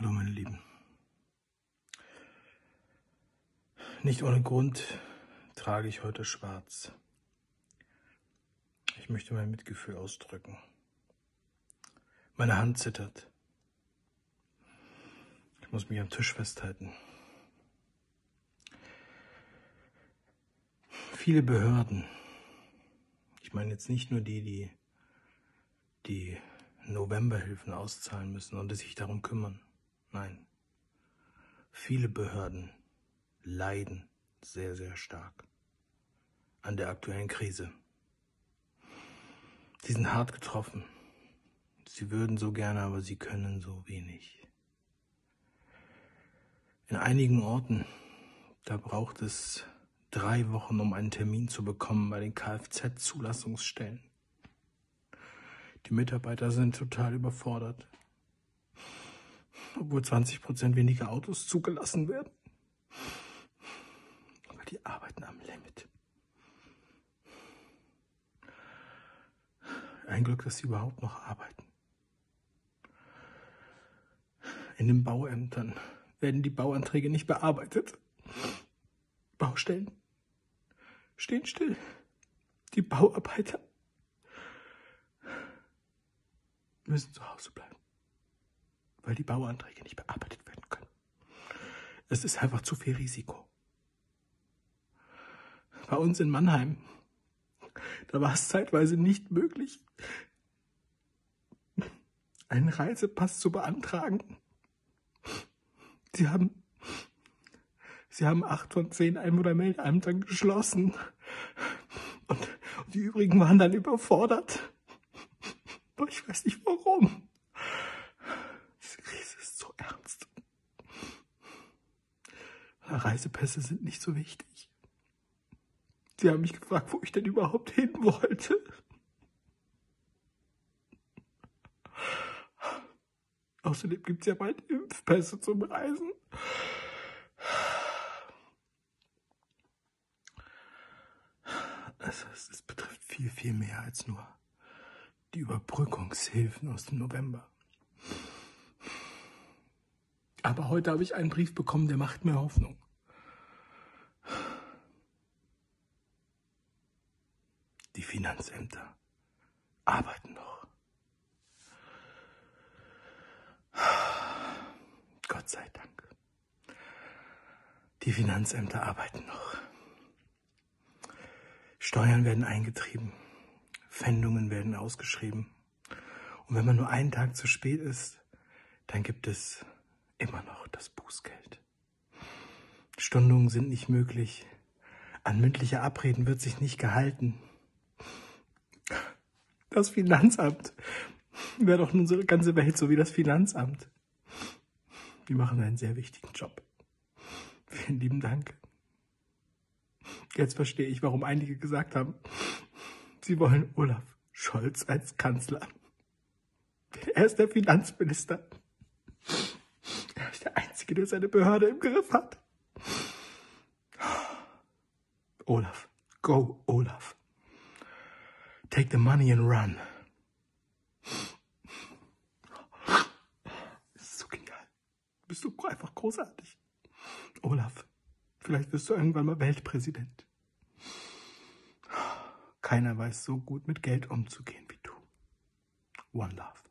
Hallo meine Lieben. Nicht ohne Grund trage ich heute schwarz. Ich möchte mein Mitgefühl ausdrücken. Meine Hand zittert. Ich muss mich am Tisch festhalten. Viele Behörden, ich meine jetzt nicht nur die, die die Novemberhilfen auszahlen müssen und sich darum kümmern. Nein. Viele Behörden leiden sehr, sehr stark an der aktuellen Krise. Sie sind hart getroffen. Sie würden so gerne, aber sie können so wenig. In einigen Orten, da braucht es drei Wochen, um einen Termin zu bekommen bei den Kfz-Zulassungsstellen. Die Mitarbeiter sind total überfordert obwohl 20 Prozent weniger Autos zugelassen werden. Aber die arbeiten am Limit. Ein Glück, dass sie überhaupt noch arbeiten. In den Bauämtern werden die Bauanträge nicht bearbeitet. Baustellen stehen still. Die Bauarbeiter müssen zu Hause bleiben weil die Bauanträge nicht bearbeitet werden können. Es ist einfach zu viel Risiko. Bei uns in Mannheim, da war es zeitweise nicht möglich, einen Reisepass zu beantragen. Sie haben, sie haben acht von zehn Einwohnermeldeämtern geschlossen. Und, die übrigen waren dann überfordert. Ich weiß nicht warum. Reisepässe sind nicht so wichtig. Sie haben mich gefragt, wo ich denn überhaupt hin wollte. Außerdem gibt es ja bald Impfpässe zum Reisen. Also es, es betrifft viel, viel mehr als nur die Überbrückungshilfen aus dem November. Aber heute habe ich einen Brief bekommen, der macht mir Hoffnung. Die Finanzämter arbeiten noch. Gott sei Dank. Die Finanzämter arbeiten noch. Steuern werden eingetrieben. Pfändungen werden ausgeschrieben. Und wenn man nur einen Tag zu spät ist, dann gibt es immer noch das Bußgeld. Stundungen sind nicht möglich. An mündliche Abreden wird sich nicht gehalten. Das Finanzamt wäre doch unsere ganze Welt so wie das Finanzamt. Die machen einen sehr wichtigen Job. Vielen lieben Dank. Jetzt verstehe ich, warum einige gesagt haben, sie wollen Olaf Scholz als Kanzler. Er ist der Finanzminister. Er ist der Einzige, der seine Behörde im Griff hat. Olaf, go, Olaf. Take the money and run. Das ist so genial. Bist du einfach großartig. Olaf, vielleicht wirst du irgendwann mal Weltpräsident. Keiner weiß so gut mit Geld umzugehen wie du. One Love.